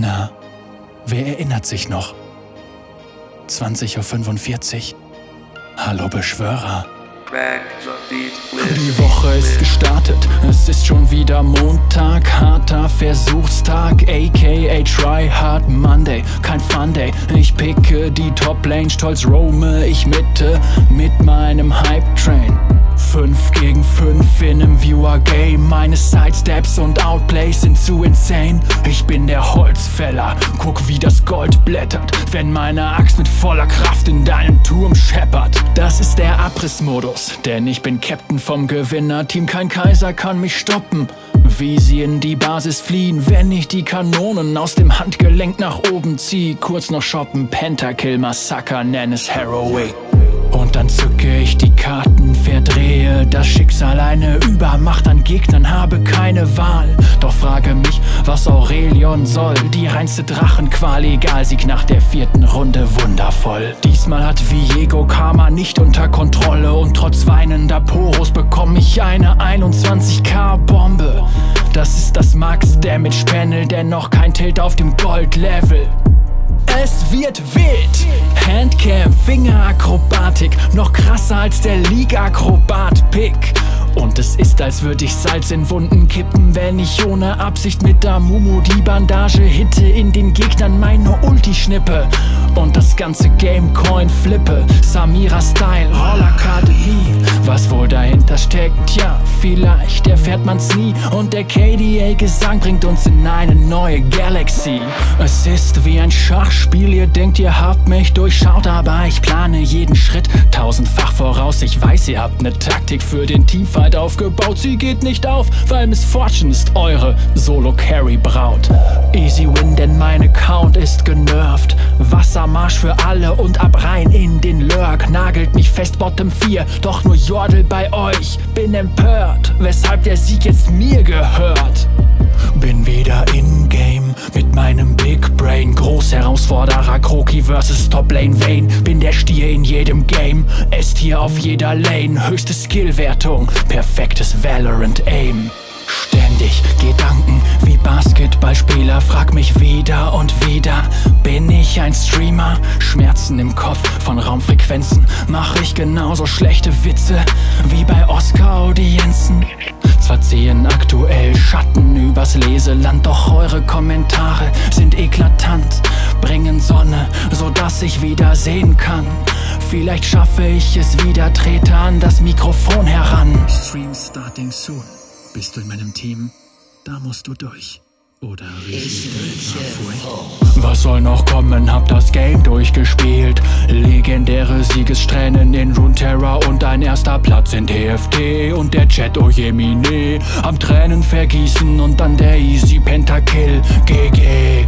Na, wer erinnert sich noch? 20.45 Uhr. Hallo Beschwörer. Die Woche ist gestartet, es ist schon wieder Montag, harter Versuchstag, aka Try Hard Monday, kein Fun Day. Ich picke die Top Lane, stolz roame ich Mitte mit meinem Hype Train. 5 gegen 5 in nem Viewer-Game Meine Sidesteps und Outplays sind zu insane Ich bin der Holzfäller, guck wie das Gold blättert Wenn meine Axt mit voller Kraft in deinem Turm scheppert Das ist der Abrissmodus, denn ich bin Captain vom Gewinnerteam Kein Kaiser kann mich stoppen wie sie in die Basis fliehen, wenn ich die Kanonen aus dem Handgelenk nach oben zieh. Kurz noch shoppen, Pentakill, Massaker, nenn es Harrowing. Und dann zücke ich die Karten, verdrehe das Schicksal eine Übermacht an Gegnern, habe keine Wahl. Doch frage mich, was Aurelion soll. Die reinste Drachenqual, egal, Sieg nach der vierten Runde wundervoll. Diesmal hat Viego Karma nicht unter Kontrolle und trotz weinender Poros bekomme ich eine 21k-Bombe. Das ist das Max Damage Panel, dennoch kein Tilt auf dem Gold-Level. Es wird wild. Handcam, Fingerakrobatik, noch krasser als der League-Akrobat-Pick. Und es ist, als würde ich Salz in Wunden kippen, wenn ich ohne Absicht mit der Mumu die Bandage hitte, in den Gegnern meine Ulti schnippe und das ganze Game Coin flippe. Samira Style, Rollakademie. Was wohl dahinter steckt, ja, vielleicht erfährt man's nie. Und der KDA-Gesang bringt uns in eine neue Galaxy. Es ist wie ein Schachspiel, ihr denkt, ihr habt mich durchschaut, aber ich plane jeden Schritt tausendfach voraus. Ich weiß, ihr habt ne Taktik für den Teamfight aufgebaut. Sie geht nicht auf, weil Miss Fortune ist eure Solo-Carry-Braut. Easy win, denn mein Account ist genervt. Wassermarsch für alle und ab rein in den Lurk. Nagelt mich fest Bottom 4, doch nur Jordel bei euch. Bin empört, weshalb der Sieg jetzt mir gehört. Bin wieder in-game mit meinem Big Brain. Großherausforderer Kroki vs. Top Lane Vayne. Bin der Stier in jedem Game, esst hier auf jeder Lane. Höchste Skillwertung, perfektes Valorant Aim. Ständig Gedanken wie Basketballspieler, frag mich wieder und wieder, ein Streamer? Schmerzen im Kopf von Raumfrequenzen, mach ich genauso schlechte Witze wie bei Oscar-Audienzen. Zwar ziehen aktuell Schatten übers Leseland, doch eure Kommentare sind eklatant, bringen Sonne, sodass ich wieder sehen kann. Vielleicht schaffe ich es wieder, trete an das Mikrofon heran. Stream starting soon. Bist du in meinem Team? Da musst du durch. Oder ich Was soll noch kommen? Hab das Game durchgespielt. Legendäre Siegessträhnen in Runeterra und ein erster Platz in TFT. Und der Chat, oh Jemine, am Tränen vergießen und dann der Easy Pentakill GG.